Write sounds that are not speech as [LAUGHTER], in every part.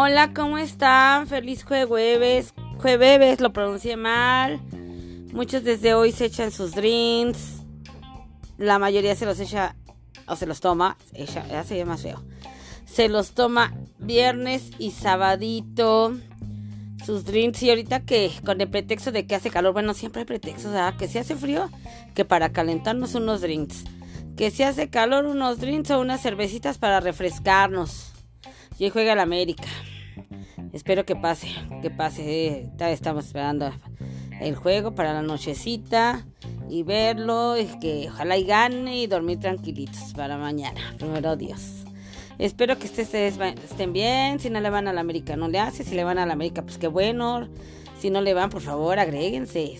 Hola, ¿cómo están? Feliz jueves. Jueves, lo pronuncié mal. Muchos desde hoy se echan sus drinks. La mayoría se los echa o se los toma. se ve más feo. Se los toma viernes y sabadito. Sus drinks. Y ahorita que con el pretexto de que hace calor. Bueno, siempre hay pretextos, ¿verdad? Que si hace frío, que para calentarnos unos drinks. Que si hace calor, unos drinks o unas cervecitas para refrescarnos. Y hoy juega el América. Espero que pase, que pase. Estamos esperando el juego para la nochecita y verlo. Y que ojalá y gane y dormir tranquilitos para mañana. Primero Dios. Espero que ustedes estén bien. Si no le van a la América, no le hace. Si le van a la América, pues qué bueno. Si no le van, por favor, agréguense.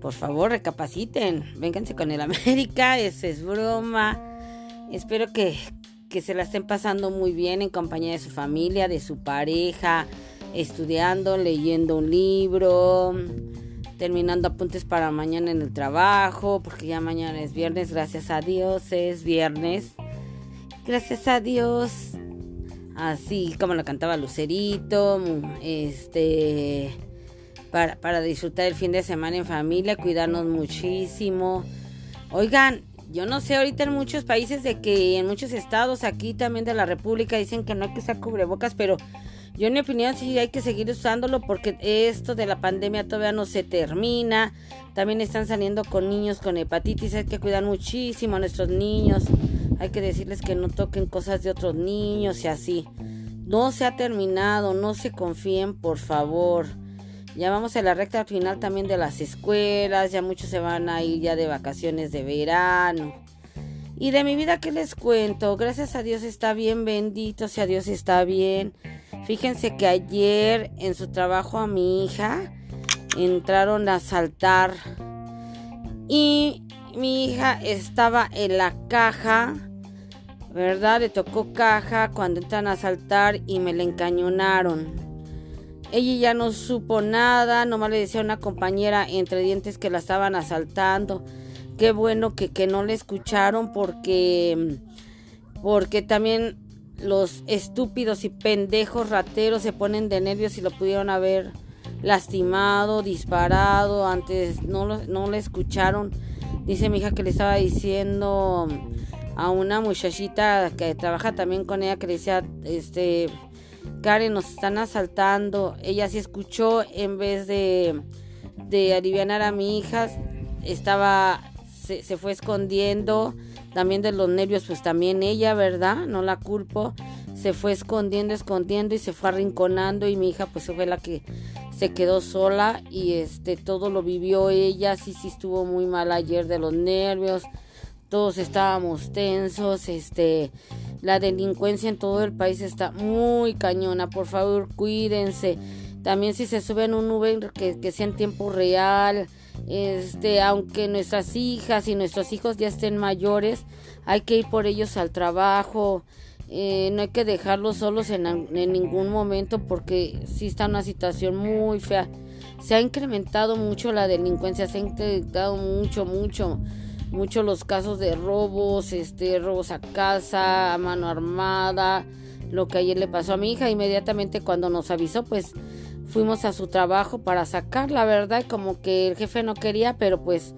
Por favor, recapaciten. Vénganse con el América. [LAUGHS] Eso es broma. Espero que, que se la estén pasando muy bien en compañía de su familia, de su pareja, estudiando, leyendo un libro, terminando apuntes para mañana en el trabajo, porque ya mañana es viernes, gracias a Dios es viernes. Gracias a Dios. Así como lo cantaba Lucerito, este para, para disfrutar el fin de semana en familia, cuidarnos muchísimo. Oigan, yo no sé ahorita en muchos países de que en muchos estados aquí también de la República dicen que no hay que usar cubrebocas, pero yo en mi opinión sí hay que seguir usándolo porque esto de la pandemia todavía no se termina. También están saliendo con niños con hepatitis, hay que cuidar muchísimo a nuestros niños. Hay que decirles que no toquen cosas de otros niños y así. No se ha terminado, no se confíen, por favor. Ya vamos a la recta final también de las escuelas, ya muchos se van a ir ya de vacaciones de verano. Y de mi vida, ¿qué les cuento? Gracias a Dios está bien, bendito sea Dios está bien. Fíjense que ayer en su trabajo a mi hija entraron a saltar y mi hija estaba en la caja, ¿verdad? Le tocó caja cuando entran a saltar y me la encañonaron. Ella ya no supo nada, nomás le decía a una compañera entre dientes que la estaban asaltando. Qué bueno que, que no le escucharon porque, porque también los estúpidos y pendejos rateros se ponen de nervios y lo pudieron haber lastimado, disparado. Antes no, no le escucharon. Dice mi hija que le estaba diciendo a una muchachita que trabaja también con ella que le decía, este, Karen, nos están asaltando. Ella sí escuchó en vez de, de aliviar a mi hija, estaba, se, se, fue escondiendo. También de los nervios, pues también ella, ¿verdad? No la culpo. Se fue escondiendo, escondiendo y se fue arrinconando y mi hija pues fue la que se quedó sola y este todo lo vivió ella. Sí, sí estuvo muy mal ayer de los nervios. Todos estábamos tensos, este la delincuencia en todo el país está muy cañona. Por favor, cuídense. También si se suben un Uber que, que sea en tiempo real. Este, aunque nuestras hijas y nuestros hijos ya estén mayores, hay que ir por ellos al trabajo. Eh, no hay que dejarlos solos en, en ningún momento porque sí está una situación muy fea. Se ha incrementado mucho la delincuencia, se ha incrementado mucho, mucho mucho los casos de robos, este, robos a casa, a mano armada, lo que ayer le pasó a mi hija, inmediatamente cuando nos avisó, pues fuimos a su trabajo para sacar, la verdad, como que el jefe no quería, pero pues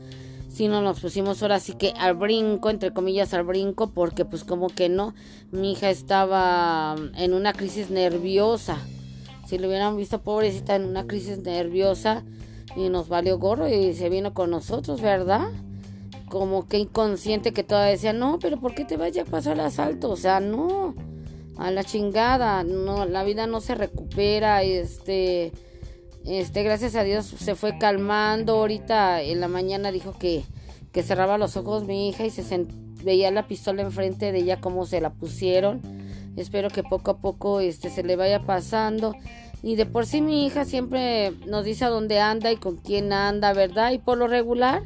si no nos pusimos ahora sí que al brinco, entre comillas al brinco, porque pues como que no, mi hija estaba en una crisis nerviosa. Si lo hubieran visto pobrecita en una crisis nerviosa y nos valió gorro y se vino con nosotros, ¿verdad? Como que inconsciente que todavía decía, no, pero ¿por qué te vaya a pasar el asalto? O sea, no, a la chingada, no, la vida no se recupera, este, este, gracias a Dios se fue calmando, ahorita en la mañana dijo que, que cerraba los ojos mi hija y se veía la pistola enfrente de ella como se la pusieron, espero que poco a poco, este, se le vaya pasando, y de por sí mi hija siempre nos dice a dónde anda y con quién anda, ¿verdad? Y por lo regular,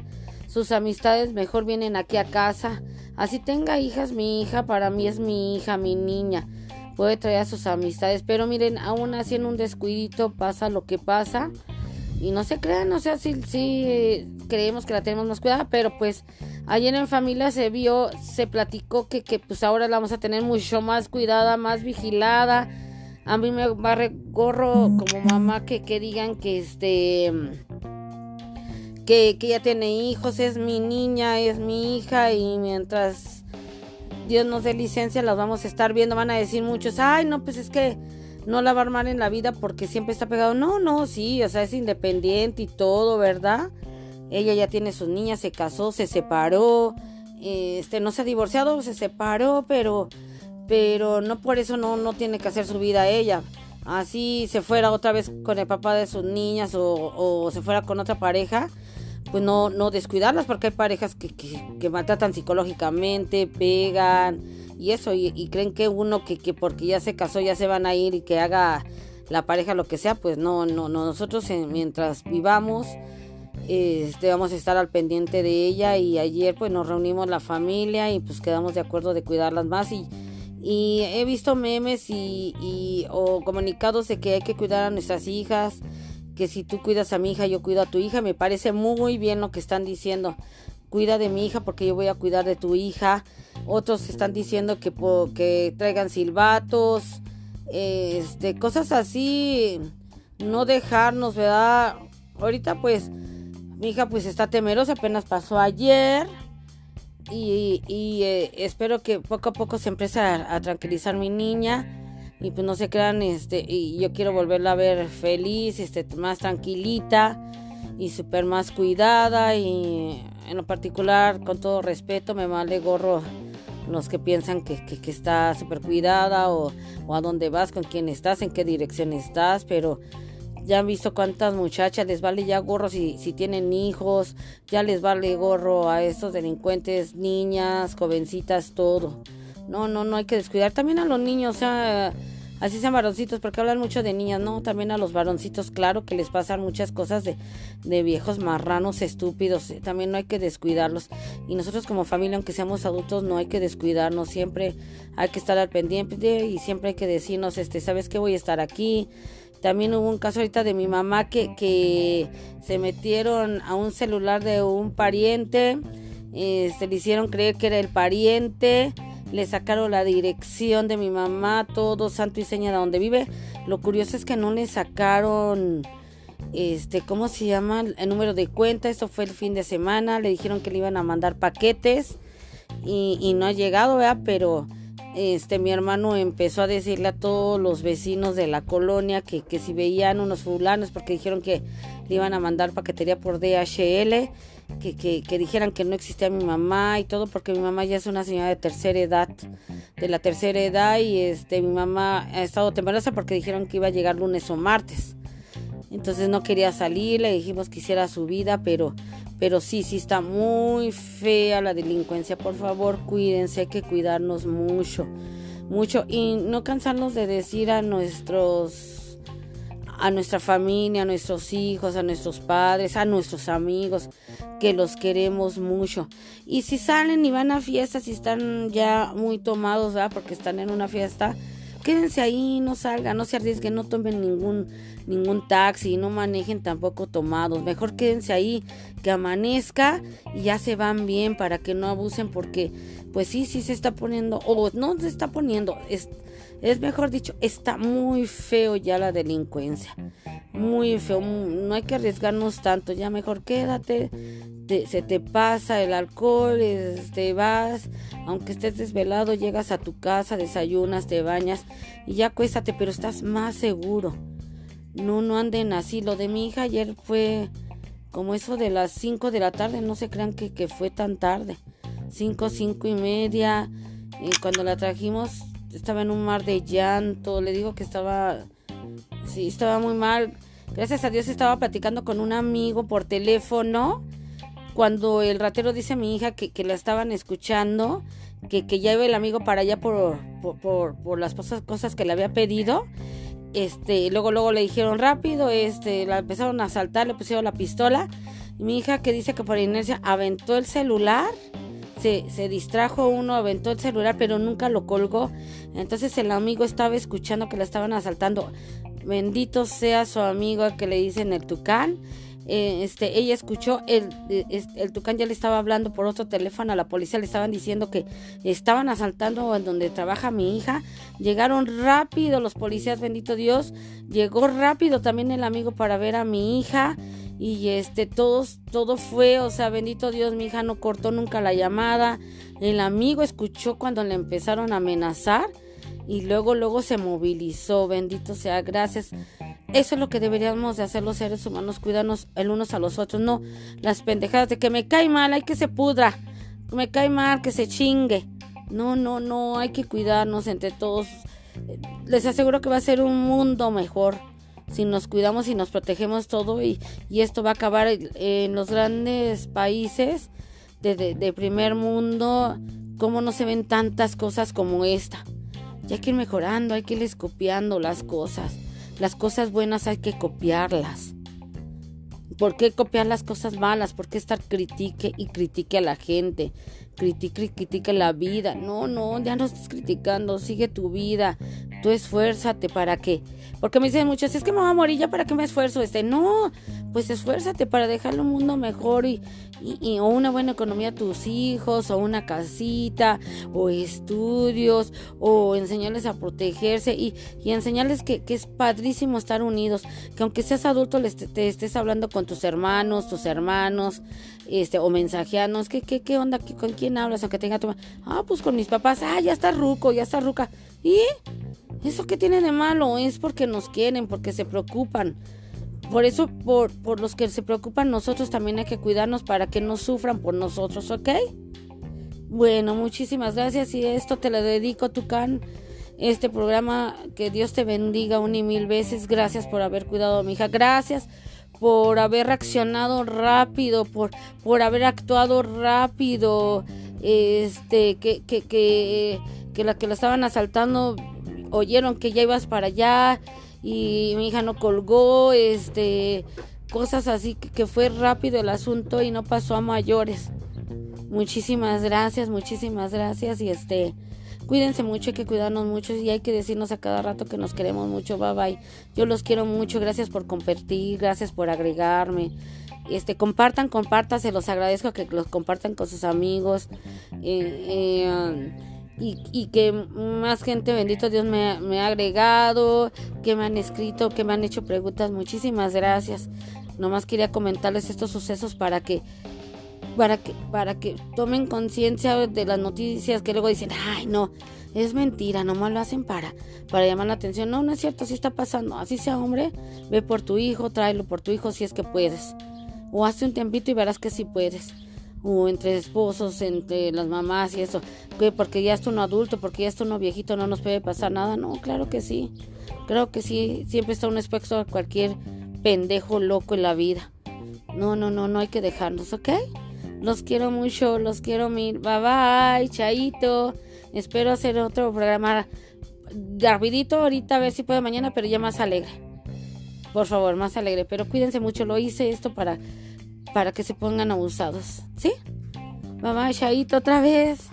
sus amistades mejor vienen aquí a casa. Así tenga hijas, mi hija para mí es mi hija, mi niña. Puede traer a sus amistades, pero miren, aún así en un descuidito pasa lo que pasa. Y no se crean, o sea, sí, sí creemos que la tenemos más cuidada, pero pues ayer en familia se vio, se platicó que, que pues ahora la vamos a tener mucho más cuidada, más vigilada A mí me barre gorro como mamá que, que digan que este que, que ella tiene hijos, es mi niña, es mi hija y mientras Dios nos dé licencia las vamos a estar viendo, van a decir muchos, ay no, pues es que no la va a armar en la vida porque siempre está pegado. No, no, sí, o sea, es independiente y todo, ¿verdad? Ella ya tiene sus niñas, se casó, se separó, este, no se ha divorciado, se separó, pero, pero no por eso no, no tiene que hacer su vida ella. Así se fuera otra vez con el papá de sus niñas o, o se fuera con otra pareja, pues no, no descuidarlas porque hay parejas que, que, que maltratan psicológicamente, pegan y eso, y, creen que uno que, que, porque ya se casó ya se van a ir y que haga la pareja lo que sea, pues no, no, no. Nosotros mientras vivamos este, vamos a estar al pendiente de ella y ayer pues nos reunimos la familia y pues quedamos de acuerdo de cuidarlas más. Y, y he visto memes y, y o comunicados de que hay que cuidar a nuestras hijas, que si tú cuidas a mi hija yo cuido a tu hija, me parece muy bien lo que están diciendo. Cuida de mi hija porque yo voy a cuidar de tu hija. Otros están diciendo que, que traigan silbatos, este, cosas así, no dejarnos, ¿verdad? Ahorita pues mi hija pues está temerosa, apenas pasó ayer. Y, eh, espero que poco a poco se empiece a, tranquilizar mi niña y pues no se crean, este, y yo quiero volverla a ver feliz, este, más tranquilita y súper más cuidada y en lo particular, con todo respeto, me vale gorro los que piensan que, que, está súper cuidada o, o, a dónde vas, con quién estás, en qué dirección estás, pero ya han visto cuántas muchachas les vale ya gorro si, si tienen hijos, ya les vale gorro a estos delincuentes, niñas, jovencitas, todo. No, no, no hay que descuidar. También a los niños, o sea así sean varoncitos, porque hablan mucho de niñas, no, también a los varoncitos, claro que les pasan muchas cosas de, de viejos marranos estúpidos, eh, también no hay que descuidarlos. Y nosotros como familia, aunque seamos adultos, no hay que descuidarnos, siempre hay que estar al pendiente y siempre hay que decirnos, este, ¿sabes qué? Voy a estar aquí. También hubo un caso ahorita de mi mamá que, que se metieron a un celular de un pariente, este, le hicieron creer que era el pariente le sacaron la dirección de mi mamá, todo santo y seña de donde vive. Lo curioso es que no le sacaron, este, ¿cómo se llama? El número de cuenta. Esto fue el fin de semana. Le dijeron que le iban a mandar paquetes y, y no ha llegado, ¿verdad? Pero este mi hermano empezó a decirle a todos los vecinos de la colonia que, que si veían unos fulanos porque dijeron que le iban a mandar paquetería por DHL que, que, dijeran que no existía mi mamá y todo porque mi mamá ya es una señora de tercera edad, de la tercera edad y este mi mamá ha estado temerosa porque dijeron que iba a llegar lunes o martes. Entonces no quería salir, le dijimos que hiciera su vida, pero pero sí, sí está muy fea la delincuencia. Por favor, cuídense, hay que cuidarnos mucho, mucho y no cansarnos de decir a nuestros a nuestra familia, a nuestros hijos, a nuestros padres, a nuestros amigos, que los queremos mucho. Y si salen y van a fiestas y están ya muy tomados, ¿verdad? Porque están en una fiesta, quédense ahí, no salgan, no se arriesguen, no tomen ningún ningún taxi, no manejen tampoco tomados, mejor quédense ahí, que amanezca y ya se van bien para que no abusen porque pues sí, sí se está poniendo, o no se está poniendo, es, es mejor dicho, está muy feo ya la delincuencia, muy feo, no hay que arriesgarnos tanto, ya mejor quédate, se te pasa el alcohol, te vas, aunque estés desvelado, llegas a tu casa, desayunas, te bañas y ya cuéstate, pero estás más seguro. No, no anden así. Lo de mi hija ayer fue como eso de las 5 de la tarde, no se crean que, que fue tan tarde. 5, 5 y media. Y cuando la trajimos estaba en un mar de llanto. Le digo que estaba, sí, estaba muy mal. Gracias a Dios estaba platicando con un amigo por teléfono cuando el ratero dice a mi hija que, que la estaban escuchando, que, que, ya iba el amigo para allá por, por, por, las cosas, cosas que le había pedido, este, luego, luego le dijeron rápido, este, la empezaron a asaltar, le pusieron la pistola. Mi hija que dice que por inercia aventó el celular, se, se distrajo uno, aventó el celular, pero nunca lo colgó. Entonces el amigo estaba escuchando que la estaban asaltando. Bendito sea su amigo que le dicen el tucán eh, este, ella escuchó, el, el tucán ya le estaba hablando por otro teléfono a la policía, le estaban diciendo que estaban asaltando en donde trabaja mi hija. Llegaron rápido los policías, bendito Dios. Llegó rápido también el amigo para ver a mi hija y este todos todo fue o sea bendito Dios mi hija no cortó nunca la llamada el amigo escuchó cuando le empezaron a amenazar y luego luego se movilizó bendito sea gracias. Eso es lo que deberíamos de hacer los seres humanos cuidarnos el unos a los otros no las pendejadas de que me cae mal hay que se pudra me cae mal que se chingue. No no no hay que cuidarnos entre todos. Les aseguro que va a ser un mundo mejor si nos cuidamos y nos protegemos todo y, esto va a acabar en los grandes países de, primer mundo, como no se ven tantas cosas como esta. Ya hay que ir mejorando, hay que ir copiando las cosas. Las cosas buenas hay que copiarlas. ¿Por qué copiar las cosas malas? ¿Por qué estar critique y critique a la gente? Critique y critique la vida. No, no, ya no estás criticando. Sigue tu vida. Tú esfuérzate para que porque me dicen muchos, es que me voy a morir ya para qué me esfuerzo. Este, no, pues esfuérzate para dejarle un mundo mejor y, o una buena economía a tus hijos, o una casita, o estudios, o enseñarles a protegerse y, y enseñarles que, que, es padrísimo estar unidos, que aunque seas adulto les te, estés hablando con tus hermanos, tus hermanos, este, o mensajeanos, ¿qué, qué, qué onda? ¿Con quién hablas? Aunque tenga tu... Ah, pues con mis papás, ah, ya está ruco, ya está ruca. ¿Y? ¿Eso qué tiene de malo? Es porque nos quieren, porque se preocupan. Por eso, por, por los que se preocupan, nosotros también hay que cuidarnos para que no sufran por nosotros, ¿ok? Bueno, muchísimas gracias y esto te lo dedico, Tucán. Este programa, que Dios te bendiga un y mil veces. Gracias por haber cuidado a mi hija. Gracias por haber reaccionado rápido, por, por haber actuado rápido. Este, que, que, que, que la que la estaban asaltando oyeron que ya ibas para allá y mi hija no colgó, este, cosas así que, fue rápido el asunto y no pasó a mayores. Muchísimas gracias, muchísimas gracias y este, cuídense mucho, hay que cuidarnos mucho y hay que decirnos a cada rato que nos queremos mucho, bye bye. Yo los quiero mucho, gracias por compartir, gracias por agregarme. Este, compartan, compartan, se los agradezco que los compartan con sus amigos. Eh, eh, y, que más gente, bendito Dios, me, ha agregado, que me han escrito, que me han hecho preguntas. Muchísimas gracias. Nomás quería comentarles estos sucesos para que para que para que tomen conciencia de las noticias que luego dicen, "Ay, no, es mentira, nomás lo hacen para para llamar la atención." No, no es cierto, así está pasando. Así sea, hombre, ve por tu hijo, tráelo por tu hijo si es que puedes. O hace un tiempito y verás que sí puedes o entre esposos, entre las mamás y eso, que porque ya es uno adulto, porque ya es uno viejito, no nos puede pasar nada. No, claro que sí, creo que sí, siempre está un espectro a cualquier pendejo loco en la vida. No, no, no, no hay que dejarnos, ¿ok? Los quiero mucho, los quiero mil. Bye bye, chaito. Espero hacer otro programa rapidito ahorita, a ver si puedo mañana, pero ya más alegre. Por favor, más alegre. Pero cuídense mucho, lo hice esto para para que se pongan abusados. ¿Sí? Mamá, Chaito, otra vez.